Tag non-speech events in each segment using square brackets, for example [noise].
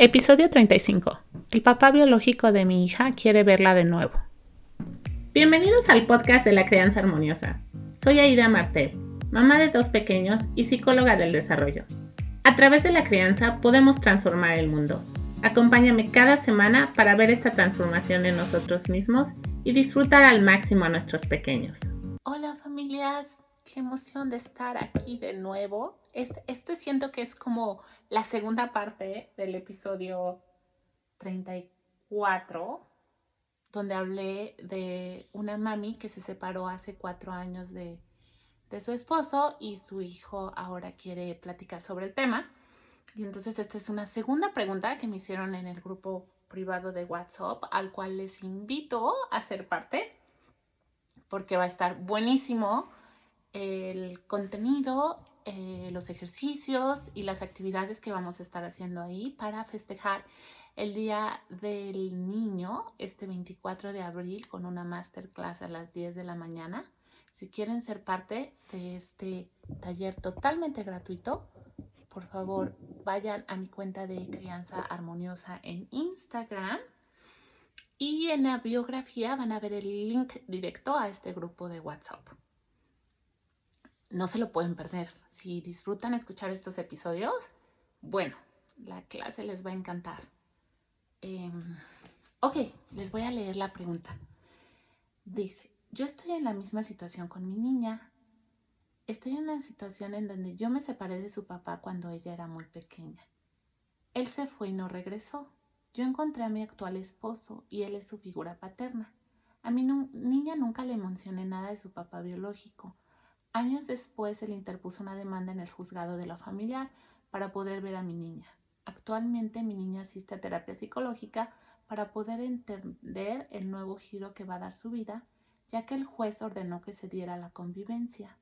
Episodio 35. El papá biológico de mi hija quiere verla de nuevo. Bienvenidos al podcast de la crianza armoniosa. Soy Aida Martel, mamá de dos pequeños y psicóloga del desarrollo. A través de la crianza podemos transformar el mundo. Acompáñame cada semana para ver esta transformación en nosotros mismos y disfrutar al máximo a nuestros pequeños. Hola familias, qué emoción de estar aquí de nuevo. Es, esto siento que es como la segunda parte del episodio 34, donde hablé de una mami que se separó hace cuatro años de, de su esposo y su hijo ahora quiere platicar sobre el tema. Y entonces esta es una segunda pregunta que me hicieron en el grupo privado de WhatsApp, al cual les invito a ser parte, porque va a estar buenísimo el contenido, eh, los ejercicios y las actividades que vamos a estar haciendo ahí para festejar el Día del Niño este 24 de abril con una masterclass a las 10 de la mañana. Si quieren ser parte de este taller totalmente gratuito, por favor vayan a mi cuenta de crianza armoniosa en Instagram y en la biografía van a ver el link directo a este grupo de WhatsApp no se lo pueden perder. Si disfrutan escuchar estos episodios, bueno, la clase les va a encantar. Em, ok, les voy a leer la pregunta. Dice, yo estoy en la misma situación con mi niña. Estoy en una situación en donde yo me separé de su papá cuando ella era muy pequeña. Él se fue y no regresó. Yo encontré a mi actual esposo y él es su figura paterna. A mi niña nunca le mencioné nada de su papá biológico Años después, él interpuso una demanda en el juzgado de la familiar para poder ver a mi niña. Actualmente mi niña asiste a terapia psicológica para poder entender el nuevo giro que va a dar su vida, ya que el juez ordenó que se diera la convivencia.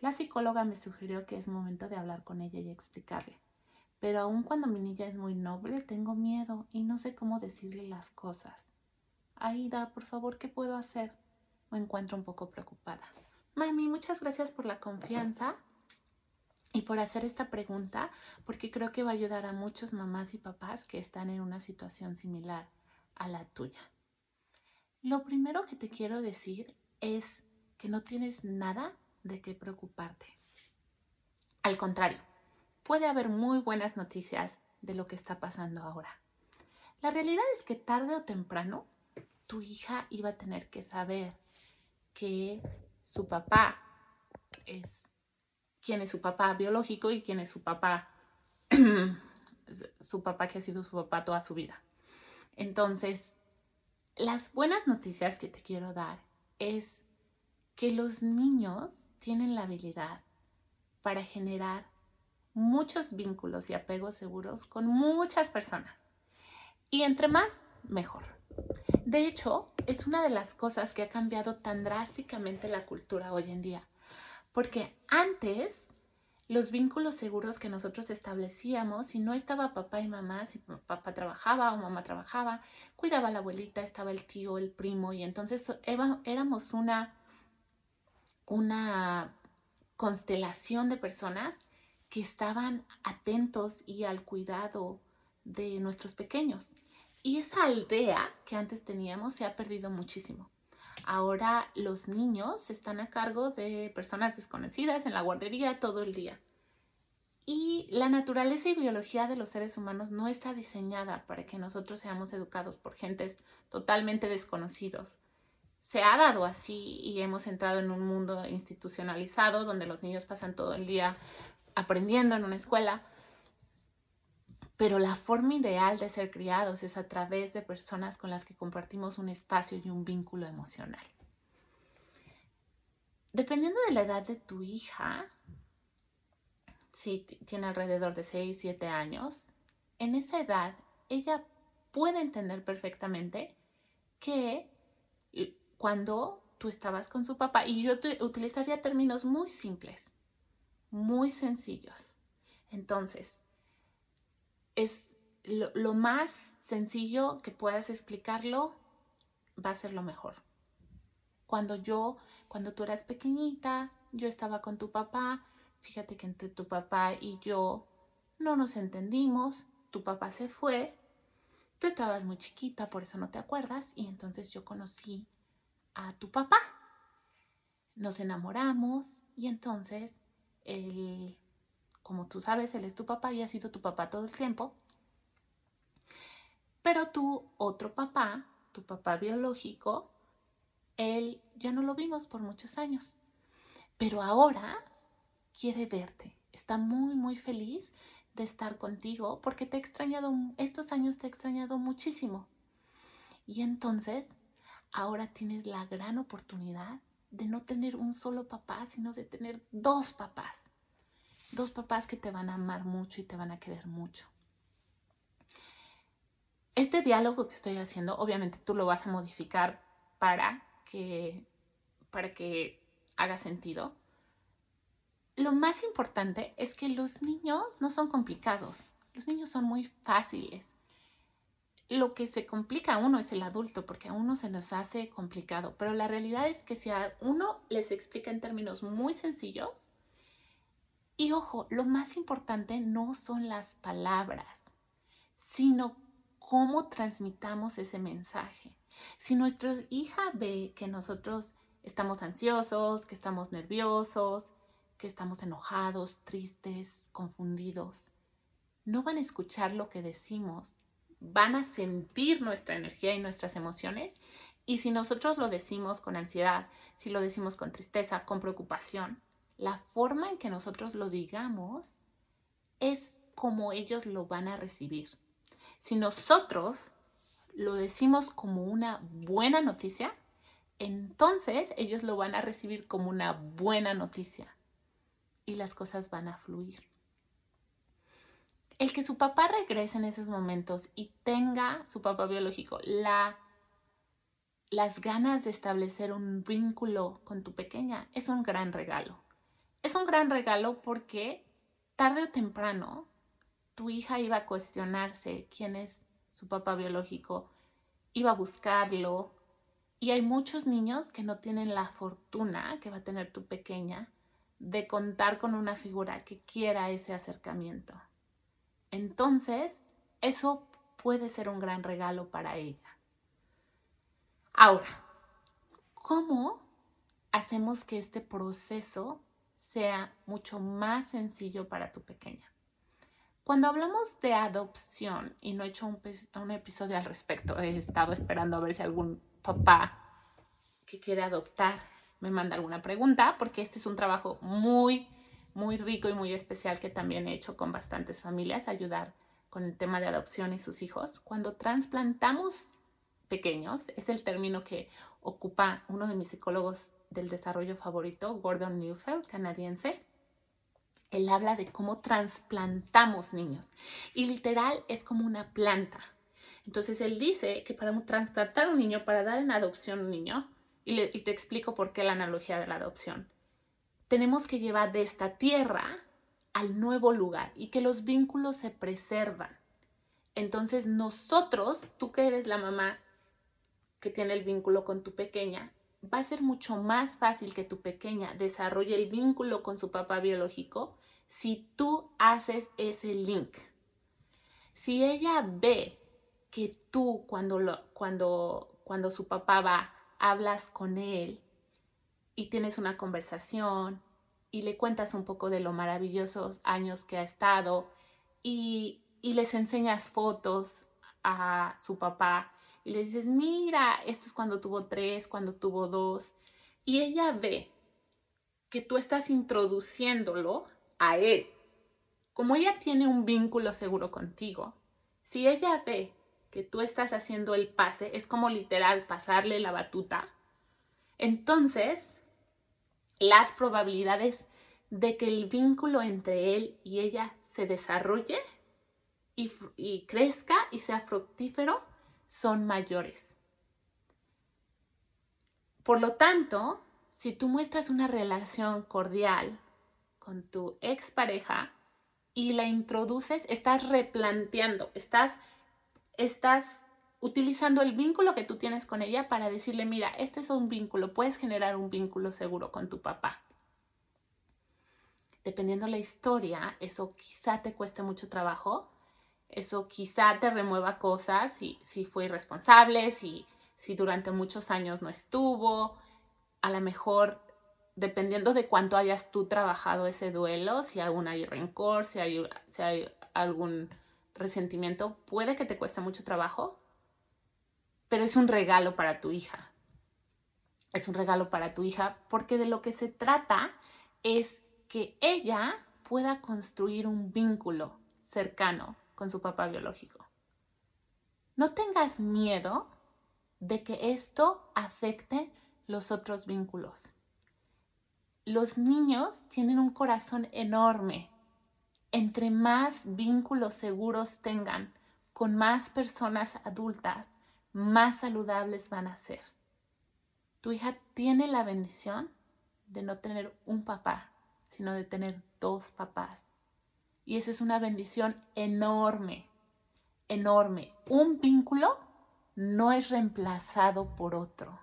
La psicóloga me sugirió que es momento de hablar con ella y explicarle. Pero aun cuando mi niña es muy noble, tengo miedo y no sé cómo decirle las cosas. Aida, por favor, ¿qué puedo hacer? Me encuentro un poco preocupada. Mami, muchas gracias por la confianza y por hacer esta pregunta, porque creo que va a ayudar a muchos mamás y papás que están en una situación similar a la tuya. Lo primero que te quiero decir es que no tienes nada de qué preocuparte. Al contrario, puede haber muy buenas noticias de lo que está pasando ahora. La realidad es que tarde o temprano tu hija iba a tener que saber que su papá es quién es su papá biológico y quién es su papá, [clears throat] su papá que ha sido su papá toda su vida. Entonces, las buenas noticias que te quiero dar es que los niños tienen la habilidad para generar muchos vínculos y apegos seguros con muchas personas. Y entre más, mejor. De hecho, es una de las cosas que ha cambiado tan drásticamente la cultura hoy en día. Porque antes los vínculos seguros que nosotros establecíamos, si no estaba papá y mamá, si papá trabajaba o mamá trabajaba, cuidaba a la abuelita, estaba el tío, el primo, y entonces éramos una, una constelación de personas que estaban atentos y al cuidado de nuestros pequeños. Y esa aldea que antes teníamos se ha perdido muchísimo. Ahora los niños están a cargo de personas desconocidas en la guardería todo el día. Y la naturaleza y biología de los seres humanos no está diseñada para que nosotros seamos educados por gentes totalmente desconocidos. Se ha dado así y hemos entrado en un mundo institucionalizado donde los niños pasan todo el día aprendiendo en una escuela, pero la forma ideal de ser criados es a través de personas con las que compartimos un espacio y un vínculo emocional. Dependiendo de la edad de tu hija, si tiene alrededor de 6, 7 años, en esa edad ella puede entender perfectamente que cuando tú estabas con su papá, y yo utilizaría términos muy simples, muy sencillos. Entonces, es lo, más sencillo que puedas explicarlo, va a ser lo mejor. Cuando yo, cuando tú eras pequeñita, yo estaba con tu papá, fíjate que entre tu papá y yo no nos entendimos, tu papá se fue Tú estabas muy chiquita, por eso no te acuerdas, y entonces yo conocí a tu papá. Nos enamoramos y entonces él, como tú sabes, él es tu papá y ha sido tu papá todo el tiempo. Pero tu otro papá, tu papá biológico, él ya no lo vimos por muchos años. Pero ahora quiere verte. Está muy, muy feliz de estar contigo porque te he extrañado, estos años te he extrañado muchísimo. Y entonces, ahora tienes la gran oportunidad de no tener un solo papá, sino de tener dos papás. Dos papás que te van a amar mucho y te van a querer mucho. Este diálogo que estoy haciendo, obviamente tú lo vas a modificar para que, para que haga sentido lo más importante es que los niños no son complicados. Los niños son muy fáciles. Lo que se complica a uno es el adulto, porque a uno se nos hace complicado. Pero la realidad es que si a uno les explica en términos muy sencillos, y ojo, lo más importante no son las palabras, sino cómo transmitamos ese mensaje. Si nuestra hija ve que nosotros estamos ansiosos, que estamos nerviosos, que estamos enojados, tristes, confundidos. No van a escuchar lo que decimos, van a sentir nuestra energía y nuestras emociones. Y si nosotros lo decimos con ansiedad, si lo decimos con tristeza, con preocupación, la forma en que nosotros lo digamos es como ellos lo van a recibir. Si nosotros lo decimos como una buena noticia, entonces ellos lo van a recibir como una buena noticia y las cosas van a fluir. El que su papá regrese en esos momentos y tenga, su papá biológico, la, las ganas de establecer un vínculo con tu pequeña es un gran regalo. Es un gran regalo porque tarde o temprano tu hija iba a cuestionarse quién es su papá biológico, iba a buscarlo. Y hay muchos niños que no tienen la fortuna que va a tener tu pequeña de contar con una figura que quiera ese acercamiento. Entonces, eso puede ser un gran regalo para ella. Ahora, ¿cómo hacemos que este proceso sea mucho más sencillo para tu pequeña? Cuando hablamos de adopción, y no he hecho un, episodio al respecto, he estado esperando a ver si algún papá que quiere adoptar me manda alguna pregunta, porque este es un trabajo muy, muy rico y muy especial que también he hecho con bastantes familias, ayudar con el tema de adopción y sus hijos. Cuando trasplantamos pequeños, es el término que ocupa uno de mis psicólogos del desarrollo favorito, Gordon Neufeld, canadiense. Él habla de cómo trasplantamos niños y literal es como una planta. Entonces él dice que para trasplantar un niño, para dar en adopción un niño, y, te explico por qué la analogía de la adopción. Tenemos que llevar de esta tierra al nuevo lugar y que los vínculos se preservan. Entonces nosotros, tú que eres la mamá que tiene el vínculo con tu pequeña, va a ser mucho más fácil que tu pequeña desarrolle el vínculo con su papá biológico si tú haces ese link. Si ella ve que tú cuando, lo, cuando, cuando su papá va hablas con él y tienes una conversación y le cuentas un poco de lo maravillosos años que ha estado y, y les enseñas fotos a su papá y le dices, mira, esto es cuando tuvo tres, cuando tuvo dos. Y ella ve que tú estás introduciéndolo a él. Como ella tiene un vínculo seguro contigo, si ella ve que tú estás haciendo el pase, es como literal pasarle la batuta, entonces las probabilidades de que el vínculo entre él y ella se desarrolle y, y crezca y sea fructífero son mayores. Por lo tanto, si tú muestras una relación cordial con tu expareja y la introduces, estás replanteando, estás estás utilizando el vínculo que tú tienes con ella para decirle, mira, este es un vínculo, puedes generar un vínculo seguro con tu papá. Dependiendo la historia, eso quizá te cueste mucho trabajo Eso quizá te remueva cosas si, si fue irresponsable, si, si durante muchos años no estuvo. A lo mejor, dependiendo de cuánto hayas tú trabajado ese duelo, si aún hay rencor, si hay, si hay algún resentimiento, puede que te cueste mucho trabajo, pero es un regalo para tu hija. Es un regalo para tu hija porque de lo que se trata es que ella pueda construir un vínculo cercano con su papá biológico. No tengas miedo de que esto afecte los otros vínculos. Los niños tienen un corazón enorme. Entre más vínculos seguros tengan con más personas adultas, más saludables van a ser. Tu hija tiene la bendición de no tener un papá, sino de tener dos papás. Y esa es una bendición enorme, enorme. Un vínculo no es reemplazado por otro.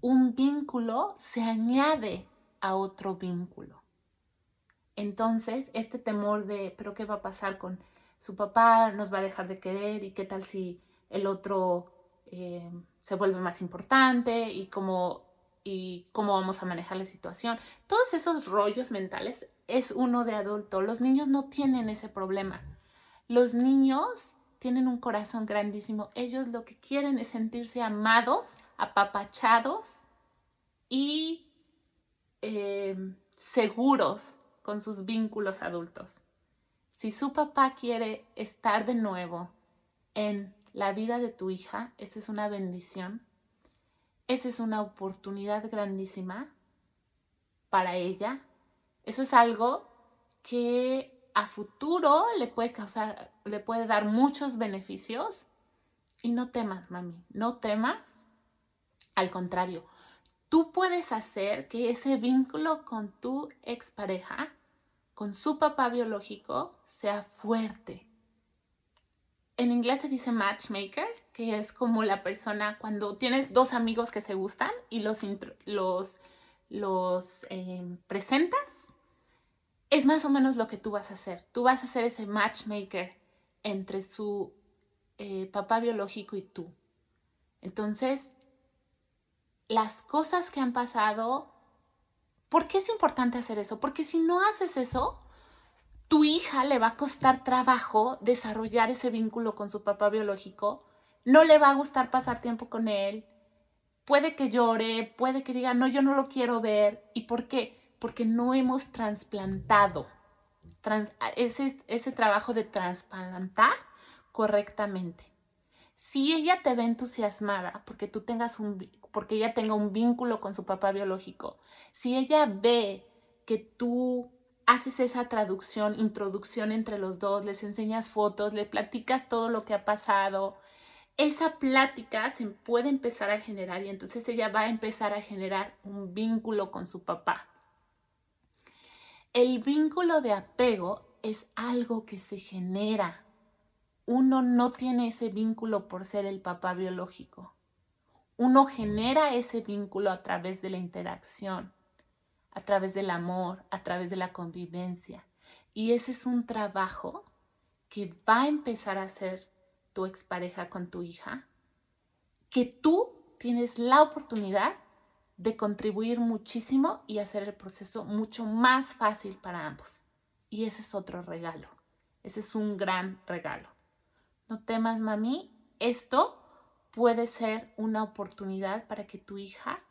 Un vínculo se añade a otro vínculo. Entonces, este temor de, pero ¿qué va a pasar con su papá? ¿Nos va a dejar de querer? ¿Y qué tal si el otro eh, se vuelve más importante? ¿Y cómo y cómo vamos a manejar la situación. Todos esos rollos mentales es uno de adulto. Los niños no tienen ese problema. Los niños tienen un corazón grandísimo. Ellos lo que quieren es sentirse amados, apapachados y em, seguros con sus vínculos adultos. Si su papá quiere estar de nuevo en la vida de tu hija, esa es una bendición esa es una oportunidad grandísima para ella. Eso es algo que a futuro le puede causar, le puede dar muchos beneficios. Y no temas, mami, no temas. Al contrario, tú puedes hacer que ese vínculo con tu expareja, con su papá biológico, sea fuerte. En inglés se dice matchmaker que es como la persona cuando tienes dos amigos que se gustan y los, los, los em, presentas, es más o menos lo que tú vas a hacer. Tú vas a ser ese matchmaker entre su eh, papá biológico y tú. Entonces, las cosas que han pasado, ¿por qué es importante hacer eso? Porque si no haces eso, tu hija le va a costar trabajo desarrollar ese vínculo con su papá biológico no le va a gustar pasar tiempo con él, puede que llore, puede que diga, no, yo no lo quiero ver. ¿Y por qué? Porque no hemos trasplantado ese, ese trabajo de trasplantar correctamente. Si ella te ve entusiasmada porque tú tengas un, porque ella tenga un vínculo con su papá biológico, si ella ve que tú haces esa traducción, introducción entre los dos, les enseñas fotos, le platicas todo lo que ha pasado, esa plática se puede empezar a generar y entonces ella va a empezar a generar un vínculo con su papá. El vínculo de apego es algo que se genera. Uno no tiene ese vínculo por ser el papá biológico. Uno genera ese vínculo a través de la interacción, a través del amor, a través de la convivencia. Y ese es un trabajo que va a empezar a ser tu expareja con tu hija, que tú tienes la oportunidad de contribuir muchísimo y hacer el proceso mucho más fácil para ambos. Y ese es otro regalo. Ese es un gran regalo. No temas, mami, esto puede ser una oportunidad para que tu hija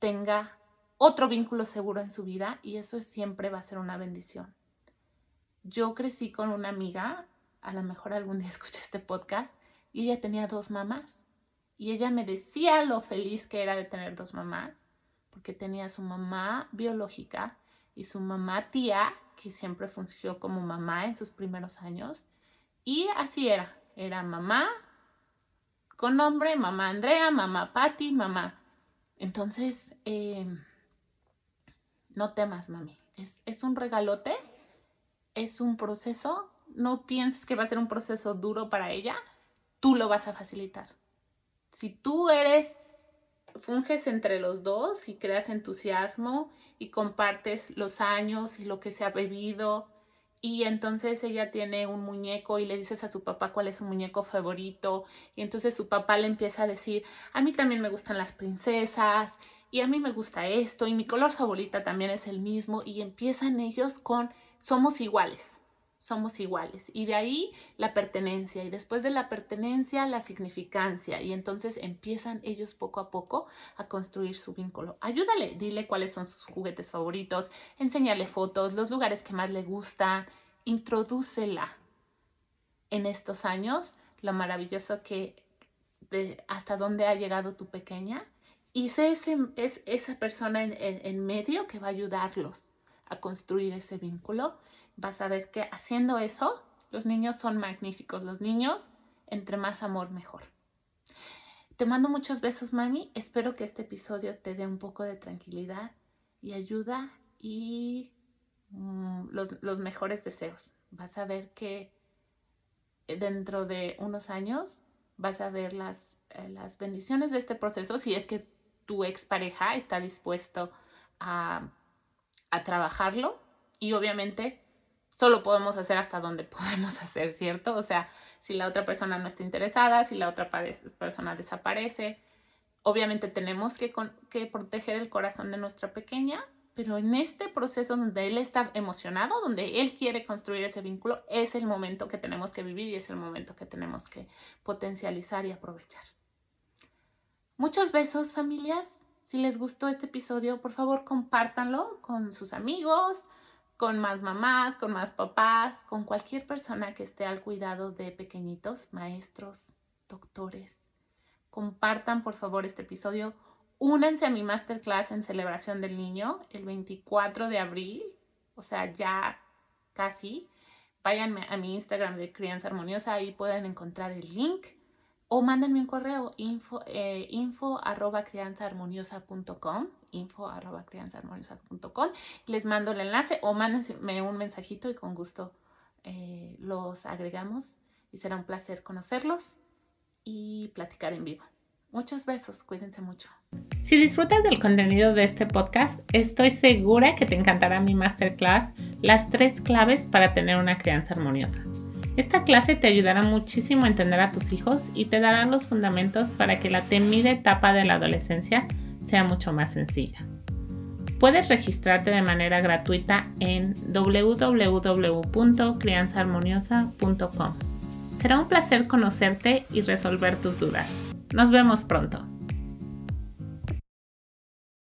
tenga otro vínculo seguro en su vida y eso siempre va a ser una bendición. Yo crecí con una amiga a lo mejor algún día [laughs] escuché este podcast, y ella tenía dos mamás. Y ella me decía lo feliz que era de tener dos mamás, porque tenía su mamá biológica y su mamá tía, que siempre fungió como mamá en sus primeros años. Y así era, era mamá con nombre, mamá Andrea, mamá Patty, mamá. Entonces, eh, no temas, mami. Es, es un regalote, es un proceso no pienses que va a ser un proceso duro para ella, tú lo vas a facilitar. Si tú eres, funges entre los dos y creas entusiasmo y compartes los años y lo que se ha bebido y entonces ella tiene un muñeco y le dices a su papá cuál es su muñeco favorito y entonces su papá le empieza a decir, a mí también me gustan las princesas y a mí me gusta esto y mi color favorita también es el mismo y empiezan ellos con somos iguales somos iguales. Y de ahí la pertenencia y después de la pertenencia la significancia. Y entonces empiezan ellos poco a poco a construir su vínculo. Ayúdale, dile cuáles son sus juguetes favoritos, enséñale fotos, los lugares que más le gustan, introdúcela en estos años, lo maravilloso que hasta dónde ha llegado tu pequeña. Y sé ese, es esa persona en medio que va a ayudarlos a construir ese vínculo vas a ver que haciendo eso, los niños son magníficos. Los niños, entre más amor, mejor. Te mando muchos besos, mami. Espero que este episodio te dé un poco de tranquilidad y ayuda y mm, los, mejores deseos. Vas a ver que dentro de unos años vas a ver las, eh, las bendiciones de este proceso si es que tu expareja está dispuesto a, a trabajarlo y obviamente solo podemos hacer hasta donde [laughs] podemos hacer, ¿cierto? O sea, si la otra persona no está interesada, si la otra persona desaparece, obviamente tenemos que, que proteger el corazón de nuestra pequeña, pero en este proceso donde él está emocionado, donde él quiere construir ese vínculo, es el momento que tenemos que vivir y es el momento que tenemos que potencializar y aprovechar. Muchos besos familias. Si les gustó este episodio, por favor compártanlo con sus amigos, con más mamás, con más papás, con cualquier persona que esté al cuidado de pequeñitos, maestros, doctores. Compartan por favor este episodio. Únanse a mi masterclass en celebración del niño el 24 de abril, o sea, ya casi. Váyanme a mi Instagram de Crianza Armoniosa, ahí pueden encontrar el link o mándenme un correo info, eh, arroba crianzaarmoniosa.com info arroba crianzaarmoniosa.com les mando el enlace o mándenme un mensajito y con gusto eh, los agregamos y será un placer conocerlos y platicar en vivo. Muchos besos, cuídense mucho. Si disfrutas del contenido de este podcast, estoy segura que te encantará mi masterclass Las tres claves para tener una crianza armoniosa. Esta clase te ayudará muchísimo a entender a tus hijos y te dará los fundamentos para que la temida etapa de la adolescencia sea mucho más sencilla. Puedes registrarte de manera gratuita en www.crianzaarmoniosa.com. Será un placer conocerte y resolver tus dudas. Nos vemos pronto.